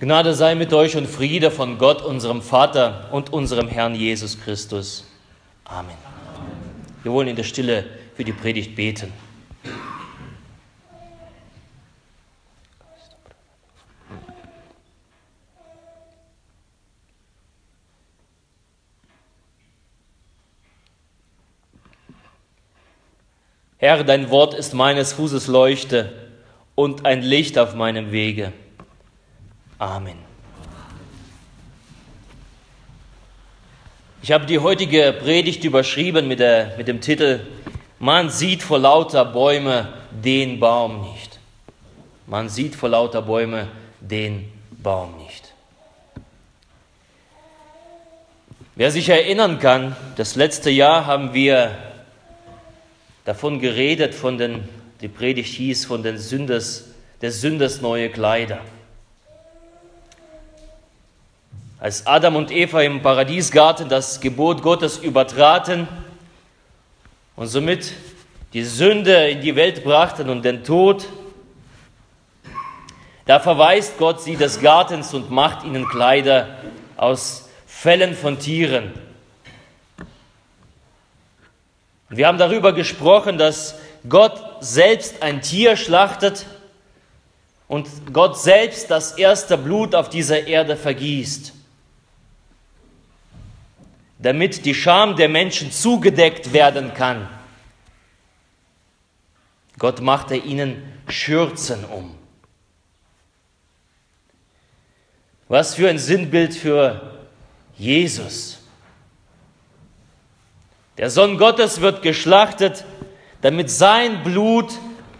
Gnade sei mit euch und Friede von Gott, unserem Vater und unserem Herrn Jesus Christus. Amen. Wir wollen in der Stille für die Predigt beten. Herr, dein Wort ist meines Fußes Leuchte und ein Licht auf meinem Wege. Amen. Ich habe die heutige Predigt überschrieben mit, der, mit dem Titel Man sieht vor lauter Bäume den Baum nicht. Man sieht vor lauter Bäume den Baum nicht. Wer sich erinnern kann, das letzte Jahr haben wir davon geredet, von den, die Predigt hieß, von den Sünders, der Sünders neue Kleider. Als Adam und Eva im Paradiesgarten das Gebot Gottes übertraten und somit die Sünde in die Welt brachten und den Tod, da verweist Gott sie des Gartens und macht ihnen Kleider aus Fellen von Tieren. Wir haben darüber gesprochen, dass Gott selbst ein Tier schlachtet und Gott selbst das erste Blut auf dieser Erde vergießt, damit die Scham der Menschen zugedeckt werden kann. Gott machte ihnen Schürzen um. Was für ein Sinnbild für Jesus. Der Sohn Gottes wird geschlachtet, damit sein Blut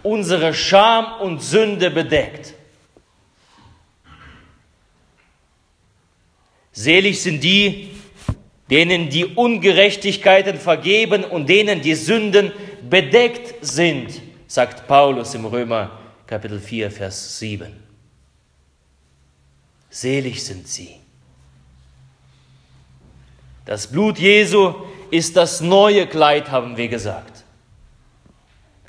unsere Scham und Sünde bedeckt. Selig sind die, denen die Ungerechtigkeiten vergeben und denen die Sünden bedeckt sind, sagt Paulus im Römer Kapitel 4, Vers 7. Selig sind sie. Das Blut Jesu ist das neue Kleid, haben wir gesagt.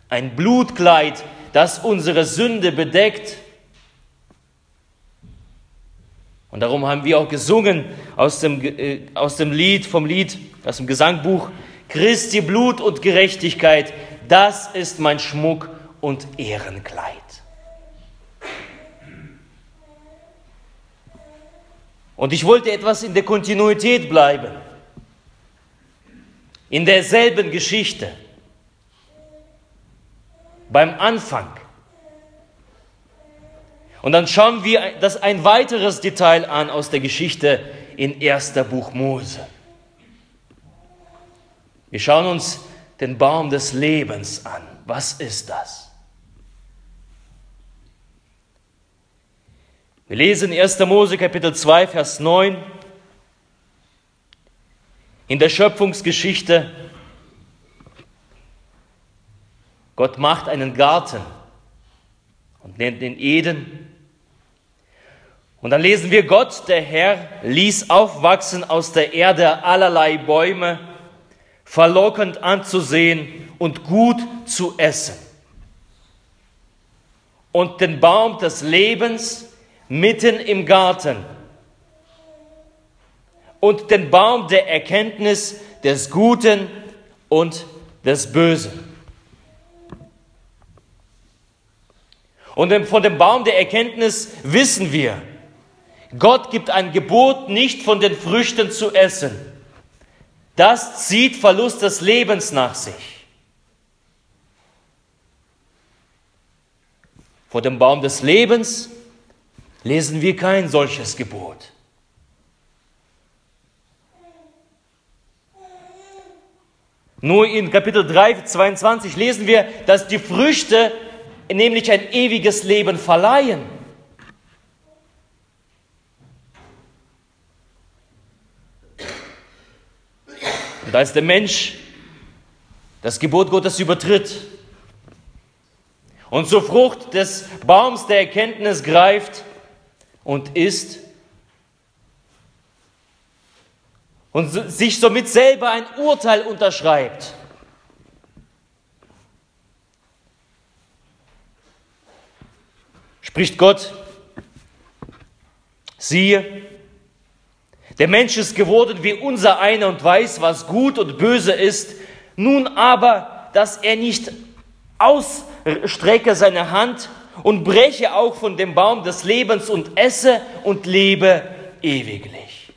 Ein Blutkleid, das unsere Sünde bedeckt. Und darum haben wir auch gesungen aus dem, äh, aus dem Lied, vom Lied, aus dem Gesangbuch, Christi Blut und Gerechtigkeit, das ist mein Schmuck und Ehrenkleid. Und ich wollte etwas in der Kontinuität bleiben in derselben Geschichte, beim Anfang. Und dann schauen wir das ein weiteres Detail an aus der Geschichte in 1. Buch Mose. Wir schauen uns den Baum des Lebens an. Was ist das? Wir lesen 1. Mose Kapitel 2, Vers 9. In der Schöpfungsgeschichte, Gott macht einen Garten und nennt ihn Eden. Und dann lesen wir, Gott, der Herr, ließ aufwachsen aus der Erde allerlei Bäume, verlockend anzusehen und gut zu essen. Und den Baum des Lebens mitten im Garten und den Baum der Erkenntnis des Guten und des Bösen. Und von dem Baum der Erkenntnis wissen wir, Gott gibt ein Gebot, nicht von den Früchten zu essen. Das zieht Verlust des Lebens nach sich. Vor dem Baum des Lebens lesen wir kein solches Gebot. Nur in Kapitel 3, 22 lesen wir, dass die Früchte nämlich ein ewiges Leben verleihen. Und als der Mensch das Gebot Gottes übertritt und zur Frucht des Baums der Erkenntnis greift und isst, und sich somit selber ein Urteil unterschreibt. Spricht Gott Siehe, der Mensch ist geworden wie unser einer und weiß, was gut und böse ist. Nun aber, dass er nicht ausstrecke seine Hand und breche auch von dem Baum des Lebens und esse und lebe ewiglich.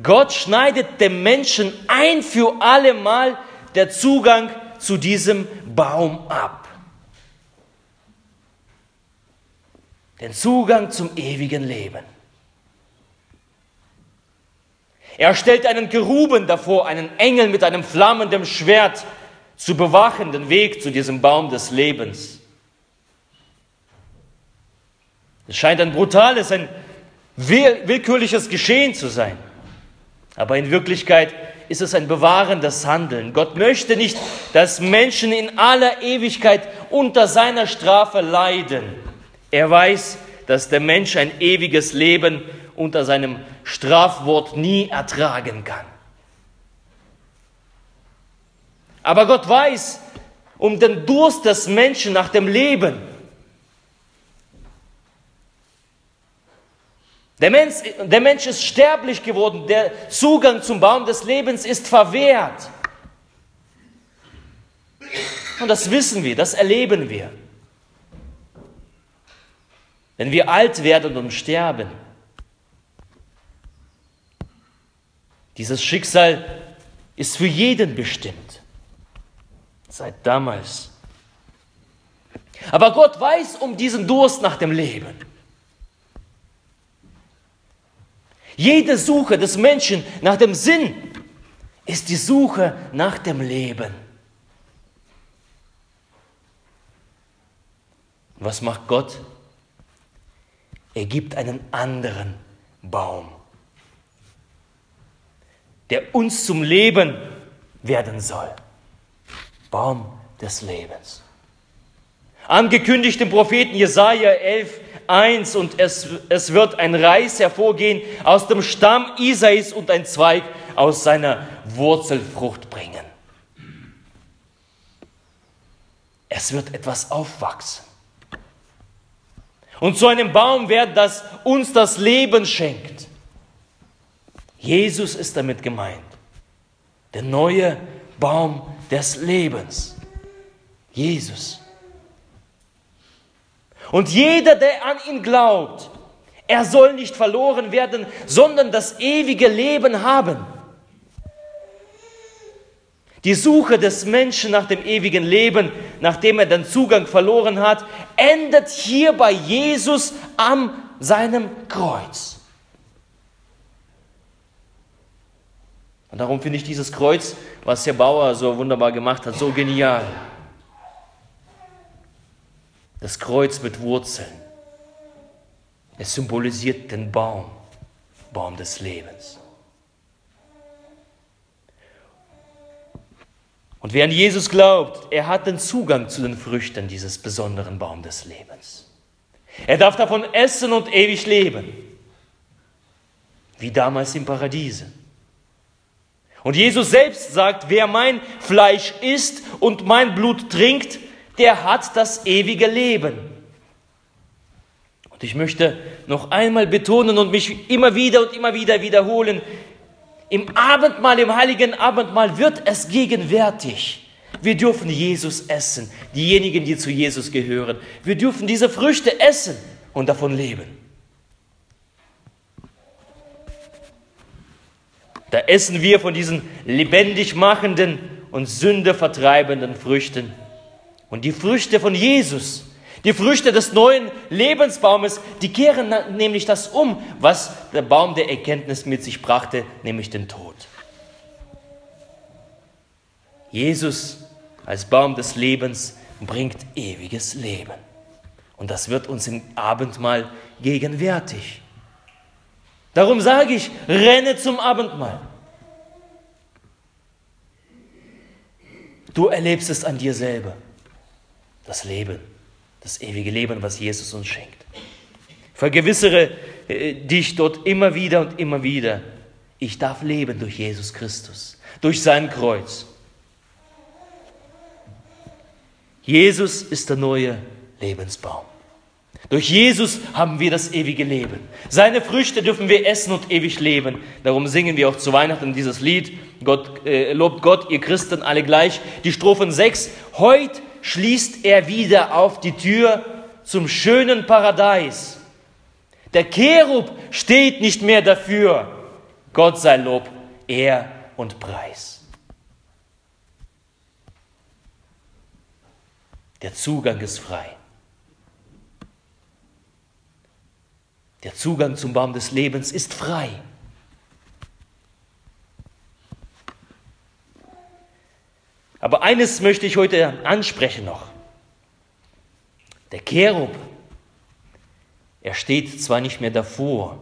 Gott schneidet dem Menschen ein für allemal der Zugang zu diesem Baum ab. Den Zugang zum ewigen Leben. Er stellt einen Geruben davor, einen Engel mit einem flammenden Schwert zu bewachen, den Weg zu diesem Baum des Lebens. Es scheint ein brutales, ein willkürliches Geschehen zu sein. Aber in Wirklichkeit ist es ein bewahrendes Handeln. Gott möchte nicht, dass Menschen in aller Ewigkeit unter seiner Strafe leiden. Er weiß, dass der Mensch ein ewiges Leben unter seinem Strafwort nie ertragen kann. Aber Gott weiß um den Durst des Menschen nach dem Leben. Der Mensch, der Mensch ist sterblich geworden, der Zugang zum Baum des Lebens ist verwehrt. Und das wissen wir, das erleben wir. Wenn wir alt werden und sterben, dieses Schicksal ist für jeden bestimmt, seit damals. Aber Gott weiß um diesen Durst nach dem Leben. Jede Suche des Menschen nach dem Sinn ist die Suche nach dem Leben. Was macht Gott? Er gibt einen anderen Baum, der uns zum Leben werden soll. Baum des Lebens. Angekündigt im Propheten Jesaja 11, 1 und es, es wird ein Reis hervorgehen aus dem Stamm Isais und ein Zweig aus seiner Wurzelfrucht bringen. Es wird etwas aufwachsen. Und zu einem Baum werden, das uns das Leben schenkt. Jesus ist damit gemeint. Der neue Baum des Lebens. Jesus. Und jeder, der an ihn glaubt, er soll nicht verloren werden, sondern das ewige Leben haben. Die Suche des Menschen nach dem ewigen Leben, nachdem er den Zugang verloren hat, endet hier bei Jesus an seinem Kreuz. Und darum finde ich dieses Kreuz, was Herr Bauer so wunderbar gemacht hat, so genial. Das Kreuz mit Wurzeln. Es symbolisiert den Baum, Baum des Lebens. Und wer an Jesus glaubt, er hat den Zugang zu den Früchten dieses besonderen Baum des Lebens. Er darf davon essen und ewig leben, wie damals im Paradiese. Und Jesus selbst sagt, wer mein Fleisch isst und mein Blut trinkt, der hat das ewige Leben. Und ich möchte noch einmal betonen und mich immer wieder und immer wieder wiederholen, im Abendmahl, im heiligen Abendmahl wird es gegenwärtig. Wir dürfen Jesus essen, diejenigen, die zu Jesus gehören. Wir dürfen diese Früchte essen und davon leben. Da essen wir von diesen lebendig machenden und Sünde vertreibenden Früchten. Und die Früchte von Jesus, die Früchte des neuen Lebensbaumes, die kehren nämlich das um, was der Baum der Erkenntnis mit sich brachte, nämlich den Tod. Jesus als Baum des Lebens bringt ewiges Leben. Und das wird uns im Abendmahl gegenwärtig. Darum sage ich, renne zum Abendmahl. Du erlebst es an dir selber das Leben, das ewige Leben, was Jesus uns schenkt. Vergewissere äh, dich dort immer wieder und immer wieder, ich darf leben durch Jesus Christus, durch sein Kreuz. Jesus ist der neue Lebensbaum. Durch Jesus haben wir das ewige Leben. Seine Früchte dürfen wir essen und ewig leben. Darum singen wir auch zu Weihnachten dieses Lied. Gott, äh, lobt Gott, ihr Christen alle gleich. Die Strophen 6. Heut schließt er wieder auf die Tür zum schönen Paradies. Der Cherub steht nicht mehr dafür. Gott sei Lob, Ehr und Preis. Der Zugang ist frei. Der Zugang zum Baum des Lebens ist frei. Aber eines möchte ich heute ansprechen noch. Der Cherub, er steht zwar nicht mehr davor.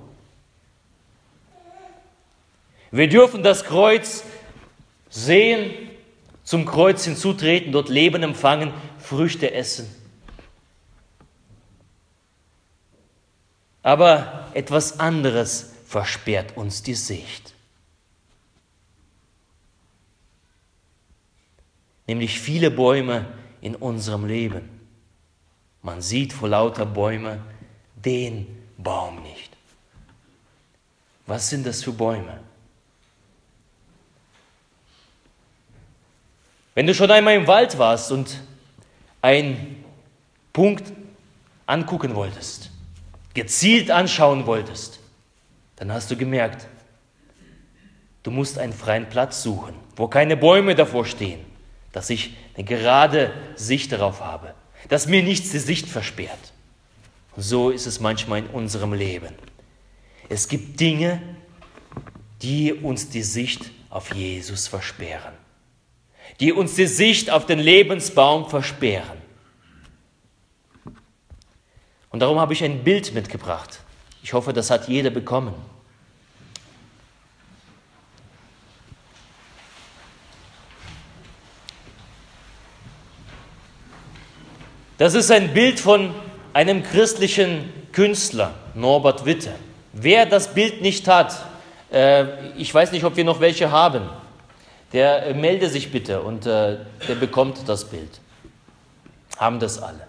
Wir dürfen das Kreuz sehen, zum Kreuz hinzutreten, dort Leben empfangen, Früchte essen. Aber etwas anderes versperrt uns die Sicht. Nämlich viele Bäume in unserem Leben. Man sieht vor lauter Bäume den Baum nicht. Was sind das für Bäume? Wenn du schon einmal im Wald warst und einen Punkt angucken wolltest, gezielt anschauen wolltest, dann hast du gemerkt, du musst einen freien Platz suchen, wo keine Bäume davor stehen, dass ich eine gerade Sicht darauf habe, dass mir nichts die Sicht versperrt. Und so ist es manchmal in unserem Leben. Es gibt Dinge, die uns die Sicht auf Jesus versperren, die uns die Sicht auf den Lebensbaum versperren. Und darum habe ich ein Bild mitgebracht. Ich hoffe, das hat jeder bekommen. Das ist ein Bild von einem christlichen Künstler, Norbert Witte. Wer das Bild nicht hat, äh, ich weiß nicht, ob wir noch welche haben, der äh, melde sich bitte und äh, der bekommt das Bild. Haben das alle.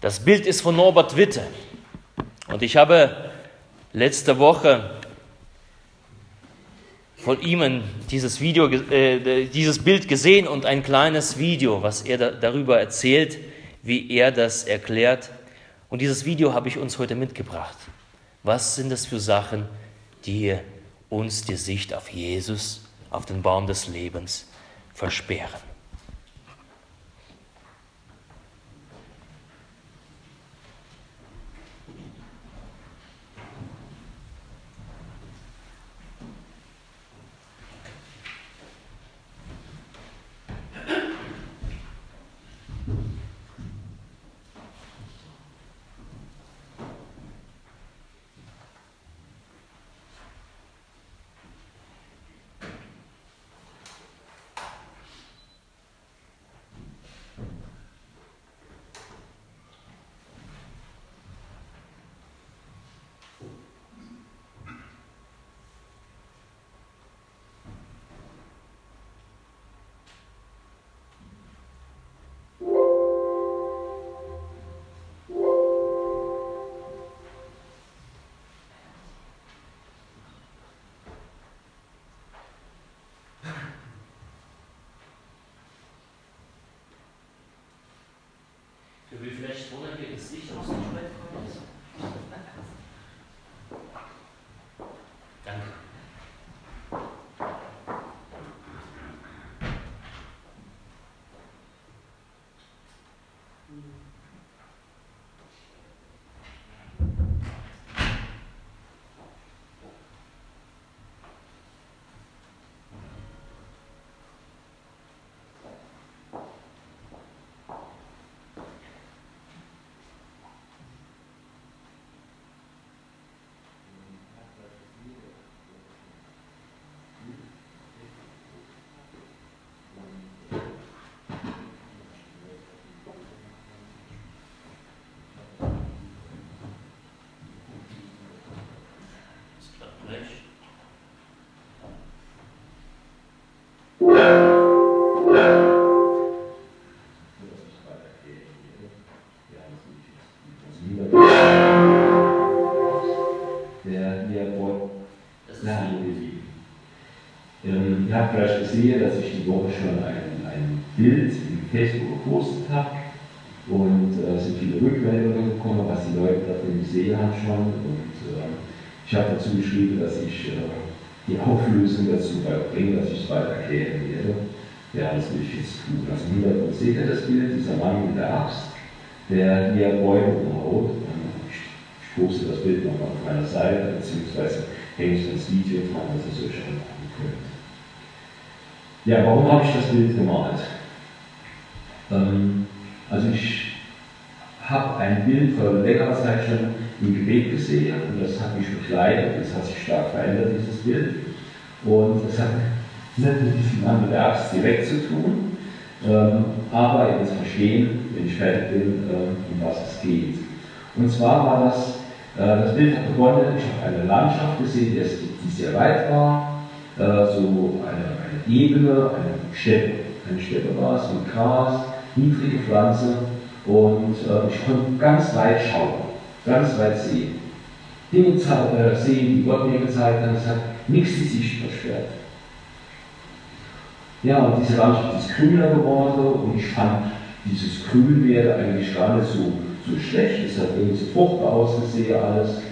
Das Bild ist von Norbert Witte. Und ich habe letzte Woche von ihm dieses, Video, äh, dieses Bild gesehen und ein kleines Video, was er da, darüber erzählt, wie er das erklärt. Und dieses Video habe ich uns heute mitgebracht. Was sind das für Sachen, die uns die Sicht auf Jesus, auf den Baum des Lebens versperren? Recht. Ihr habt gesehen, dass ich die Woche schon ein, Bild in Facebook gepostet habe und äh, sind viele Rückmeldungen gekommen, was die Leute da gesehen haben schon Geschrieben, dass ich äh, die Auflösung dazu bringe, dass ich es weiter erklären werde. Ja, das will ich jetzt tun. Also Hintergrund seht ihr das Bild, dieser Mann mit der Axt, der hier Bäume umhaut. Ich, ich poste das Bild nochmal auf meiner Seite, beziehungsweise hänge ich das Video dran, dass ihr es euch angucken könnt. Ja, warum habe ich das Bild gemalt? Ähm, also ich habe ein Bild vor längerer Zeit schon im Gebet gesehen und das hat mich begleitet, das hat sich stark verändert, dieses Bild. Und es hat nicht mit diesem Axt direkt zu tun, ähm, aber ihr werdet verstehen, wenn ich fertig bin, ähm, um was es geht. Und zwar war das, äh, das Bild hat begonnen, ich habe eine Landschaft gesehen, die, die sehr weit war, äh, so eine, eine Ebene, eine Steppe. Eine Steppe war es mit Gras, niedrige Pflanze und äh, ich konnte ganz weit schauen, ganz weit sehen. Dinge äh, sehen, die Gott mir gezeigt hat, es hat nichts die Sicht versperrt. Ja, und diese Landschaft ist grüner geworden und ich fand dieses Grünwerte eigentlich gar nicht so, so schlecht. Es hat irgendwie so fruchtbar ausgesehen alles.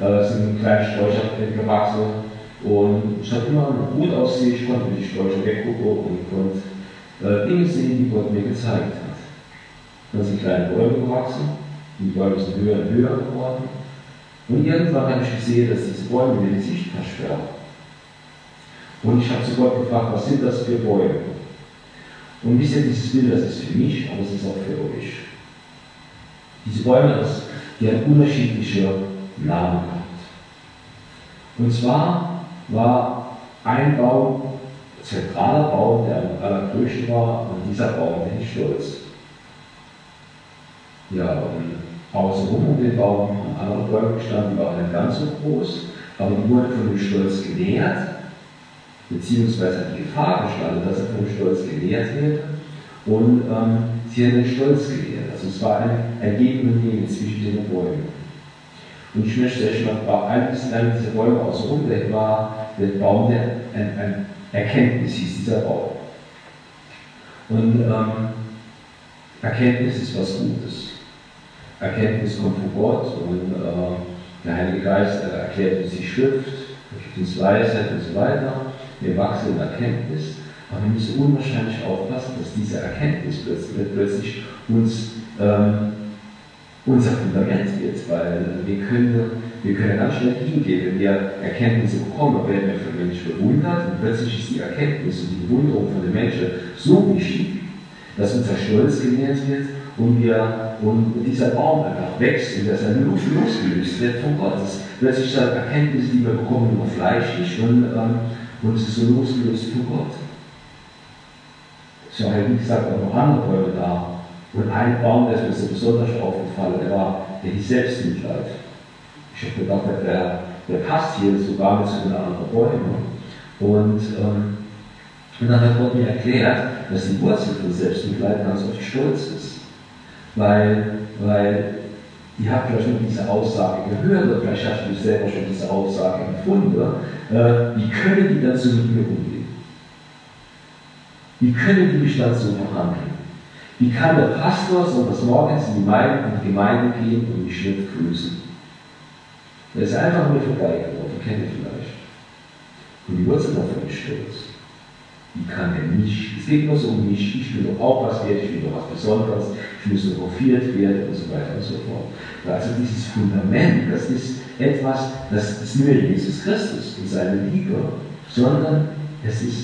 Äh, es sind kleine Sträucher gewachsen und es hat immer gut ausgesehen. Ich konnte mit die Sträucher weggucken und konnte äh, Dinge sehen, die Gott mir gezeigt hat. Dann sind kleine Bäume gewachsen, die Bäume sind höher und höher geworden. Und irgendwann habe ich gesehen, dass diese Bäume mir die Sicht versperren. Und ich habe zu Gott gefragt, was sind das für Bäume? Und wisst ihr, dieses Bild, das ist für mich, aber es ist auch für euch. Diese Bäume, die haben unterschiedliche Namen gehabt. Und zwar war ein Baum, zentraler Baum, der am allergrößten war, und dieser Baum, den ich stolz. Ja, und außenrum um den Baum haben andere Bäume gestanden, die waren nicht ganz so groß, aber die wurden von dem Stolz genährt, beziehungsweise hat die Gefahr gestanden, dass er vom Stolz genährt wird und ähm, sie haben den Stolz gelehrt. Also es war ein, ein Geben und Nehmen zwischen den Bäumen. Und ich möchte euch noch eines dieser Bäume außenrum, der war der Baum der ein, ein Erkenntnis, hieß dieser Baum. Und ähm, Erkenntnis ist was Gutes. Erkenntnis kommt von Gott und äh, der Heilige Geist erklärt uns die Schrift, gibt uns Weisheit und so weiter. Wir wachsen in Erkenntnis, aber wir müssen unwahrscheinlich aufpassen, dass diese Erkenntnis plötzlich, plötzlich uns ähm, unser Fundament wird, weil wir können, wir können ganz schnell hingehen, wenn wir Erkenntnisse bekommen, werden wir von Menschen bewundert und plötzlich ist die Erkenntnis und die Bewunderung von den Menschen so wichtig, dass unser Stolz genährt wird und, wir, und dieser Baum einfach wächst und dass er nur losgelöst wird von Gott. Das plötzlich sind Erkenntnisse, die wir bekommen, nur fleischlich und, ähm, und es ist so losgelöst von Gott. Es sind halt, wie gesagt, auch noch andere Bäume da. Und ein Baum, der ist mir so besonders aufgefallen, der war, der hieß Selbstmitleid. Ich habe gedacht, der, der passt hier sogar mit zu den anderen Bäumen. Und, ähm, und dann hat Gott mir erklärt, dass die Wurzel von Selbstmitleid ganz oft Stolz ist. Weil, weil ihr habt vielleicht schon diese Aussage gehört, oder vielleicht habt ihr selber schon diese Aussage empfunden. Äh, wie können die so mit mir umgehen? Wie können die mich dann so behandeln? Wie kann der Pastor sonntags morgens in die Gemeinde gehen und mich nicht grüßen? Der ist einfach nur vorbeigelaufen, kennt ihr vielleicht. Und die Wurzel davon ist Stolz. Wie kann er mich? Es geht nur so um mich. Ich will doch auch was wert, ich will doch was Besonderes, ich muss doch hofiert werden und so weiter und so fort. Also dieses Fundament, das ist etwas, das ist nicht Jesus Christus und seine Liebe, sondern es ist,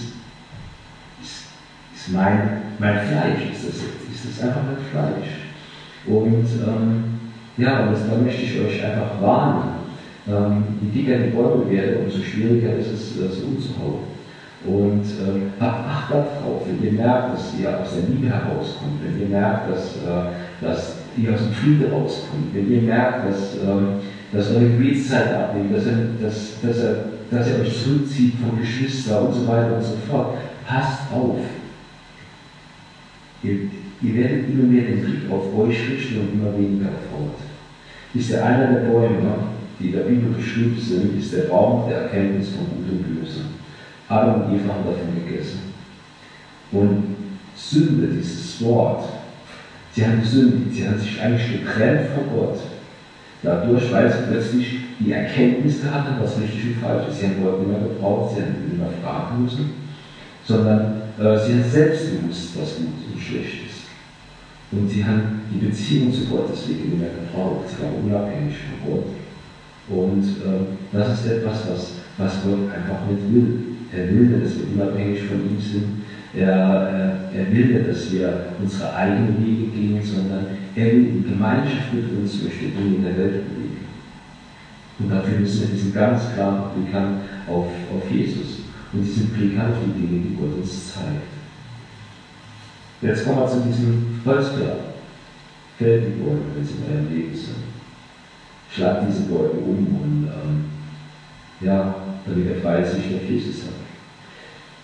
ist, ist mein, mein Fleisch, ist das, ist das einfach mein Fleisch. Und ähm, ja, und da möchte ich euch einfach warnen. Ähm, je dicker die Bäume werden, umso schwieriger ist es, das umzuhauen. Und äh, habt Acht darauf, wenn ihr merkt, dass ihr aus der Liebe herauskommt, wenn ihr merkt, dass, äh, dass ihr aus dem Friede rauskommt, wenn ihr merkt, dass, äh, dass eure Gebetszeit abnimmt, dass, er, dass, dass, er, dass er euch zurückzieht von Geschwistern und so weiter und so fort, passt auf. Ihr, ihr werdet immer mehr den Blick auf euch richten und immer weniger auf Gott. Ist der einer der Bäume, die in der Bibel beschrieben sind, ist der Baum der Erkenntnis von Gut und Böse. Adam und Eva haben davon gegessen. Und Sünde, dieses Wort. Sie haben gesündigt, sie haben sich eigentlich getrennt von Gott. Dadurch, weil sie plötzlich die Erkenntnis gehabt haben, was richtig und falsch ist. Sie haben Gott nicht mehr gebraucht, sie haben nicht mehr fragen müssen, sondern äh, sie haben selbst gewusst, was gut und schlecht ist. Und sie haben die Beziehung zu Gott deswegen nicht mehr gebraucht. Sie waren unabhängig von Gott. Und äh, das ist etwas, was, was Gott einfach nicht will. Er will dass wir unabhängig von ihm sind. Er, äh, er will dass wir unsere eigenen Wege gehen, sondern er will in Gemeinschaft mit uns möchte Dinge in der Welt bewegen. Und dafür müssen wir diesen ganz klaren Blick haben auf, auf Jesus und diesen Blick haben auf die Dinge, die Gott uns zeigt. Jetzt kommen wir zu diesem Holzberg. Fällt die Bäume, wenn sie in eurem Leben sind. Schlag diese Bäume um und ähm, ja, damit er freie Sicht auf Jesus hat.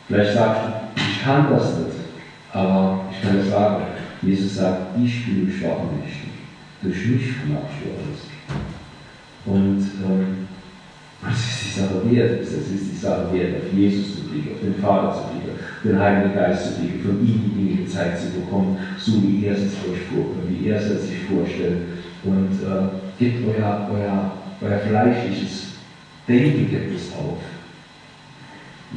Vielleicht sagst du, ich kann das nicht, aber ich kann es sagen, Jesus sagt, ich bin schwachen Mächten. Durch mich vermagst du alles. Und ähm, das ist die Sache wert. Das ist die Sache wert, auf Jesus zu blicken, auf den Vater zu blicken, den Heiligen Geist zu blicken, von ihm die Dinge gezeigt zu bekommen, so wie er es euch vorkommt, wie er es sich vorstellt. Und äh, gebt euer, euer, euer fleischliches Denken gibt es auf.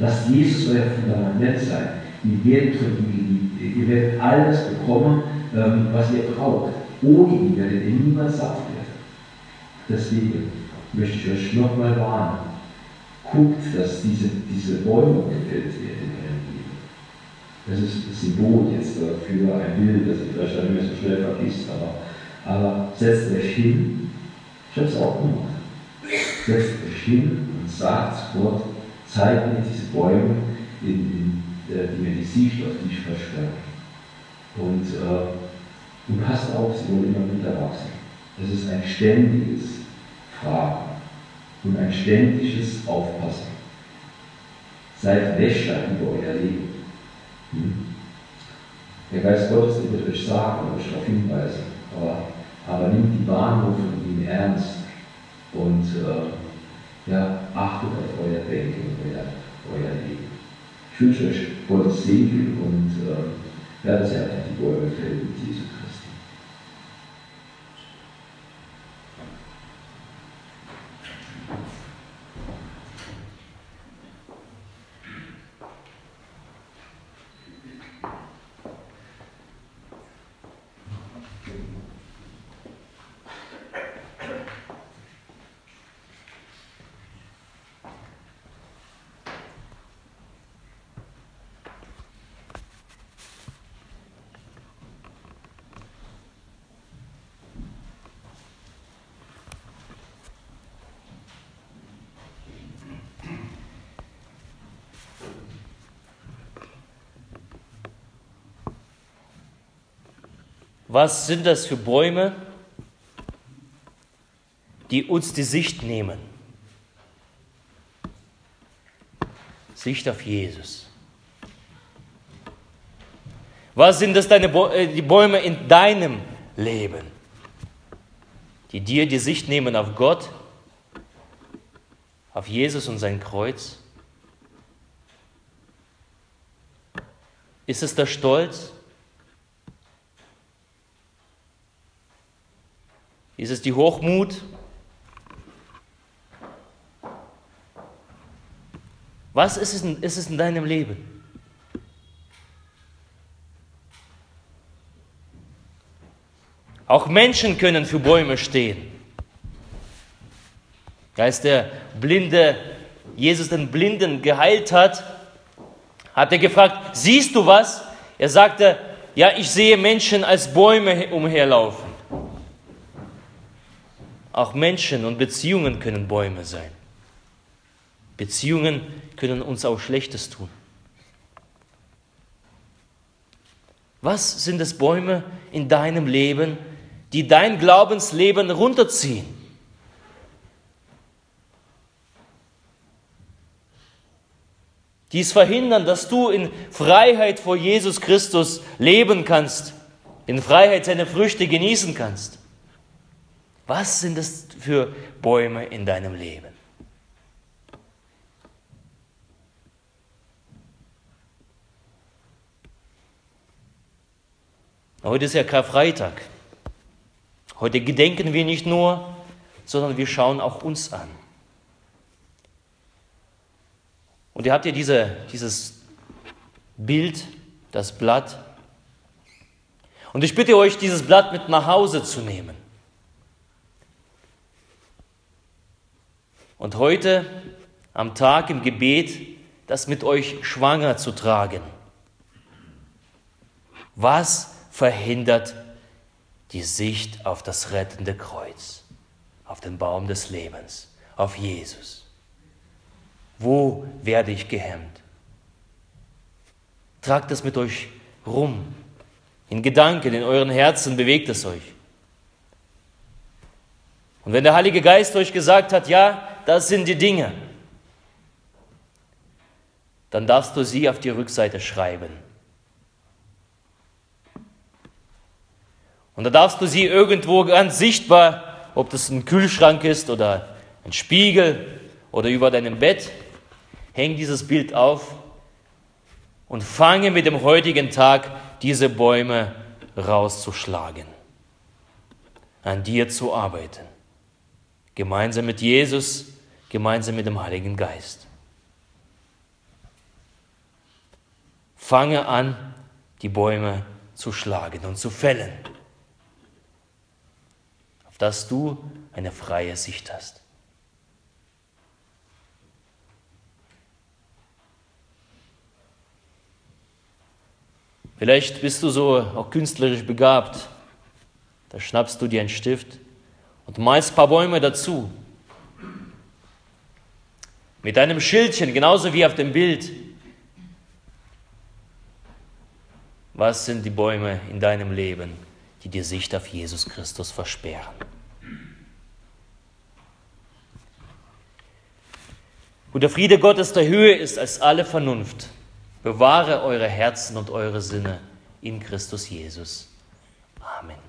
Lasst Jesus euer Fundament sein. Ihr werdet von ihm geliebt. Ihr werdet alles bekommen, ähm, was ihr braucht. Ohne ihn werdet ihr niemals satt werden. Deswegen möchte ich euch nochmal warnen. Guckt, dass diese, diese Bäume gefällt werden in eurem Leben. Das ist das Symbol jetzt für ein Bild, das ihr vielleicht nicht mehr so schnell vergisst, aber, aber setzt euch hin. Ich habe es auch gemacht. Setzt euch hin und sagt Gott, zeig mir diese Bäume, in, in, äh, die mir die Sicht auf dich verstärken. Und, äh, und passt auf, sie wollen immer wieder wachsen. Es ist ein ständiges Fragen und ein ständiges Aufpassen. Seid Wächter über euer Leben. Hm? Der Geist Gottes wird euch sagen und euch darauf hinweisen, aber, aber nimmt die Warnung von ihm ernst und äh, ja, achtet auf euer Denken euer, euer Leben. Ich wünsche euch Gottes Segen und äh, dass ihr einfach die Bäume fällt mit Jesu Christi. Was sind das für Bäume, die uns die Sicht nehmen? Sicht auf Jesus. Was sind das deine, äh, die Bäume in deinem Leben, die dir die Sicht nehmen auf Gott, auf Jesus und sein Kreuz? Ist es der Stolz? Ist es die Hochmut? Was ist es, in, ist es in deinem Leben? Auch Menschen können für Bäume stehen. Als der blinde Jesus den Blinden geheilt hat, hat er gefragt, siehst du was? Er sagte, ja, ich sehe Menschen als Bäume umherlaufen. Auch Menschen und Beziehungen können Bäume sein. Beziehungen können uns auch Schlechtes tun. Was sind es Bäume in deinem Leben, die dein Glaubensleben runterziehen? Die es verhindern, dass du in Freiheit vor Jesus Christus leben kannst, in Freiheit seine Früchte genießen kannst. Was sind es für Bäume in deinem Leben? Heute ist ja Karfreitag. Heute gedenken wir nicht nur, sondern wir schauen auch uns an. Und ihr habt ja diese, dieses Bild, das Blatt. Und ich bitte euch, dieses Blatt mit nach Hause zu nehmen. Und heute am Tag im Gebet das mit euch schwanger zu tragen. Was verhindert die Sicht auf das rettende Kreuz, auf den Baum des Lebens, auf Jesus? Wo werde ich gehemmt? Tragt es mit euch rum. In Gedanken, in euren Herzen bewegt es euch. Und wenn der Heilige Geist euch gesagt hat, ja, das sind die Dinge, dann darfst du sie auf die Rückseite schreiben. Und da darfst du sie irgendwo ganz sichtbar, ob das ein Kühlschrank ist oder ein Spiegel oder über deinem Bett, häng dieses Bild auf und fange mit dem heutigen Tag diese Bäume rauszuschlagen, an dir zu arbeiten, gemeinsam mit Jesus, gemeinsam mit dem Heiligen Geist. Fange an, die Bäume zu schlagen und zu fällen, auf dass du eine freie Sicht hast. Vielleicht bist du so auch künstlerisch begabt. Da schnappst du dir einen Stift und malst ein paar Bäume dazu. Mit einem Schildchen, genauso wie auf dem Bild. Was sind die Bäume in deinem Leben, die dir Sicht auf Jesus Christus versperren? Wo der Friede Gottes der Höhe ist als alle Vernunft, bewahre eure Herzen und eure Sinne in Christus Jesus. Amen.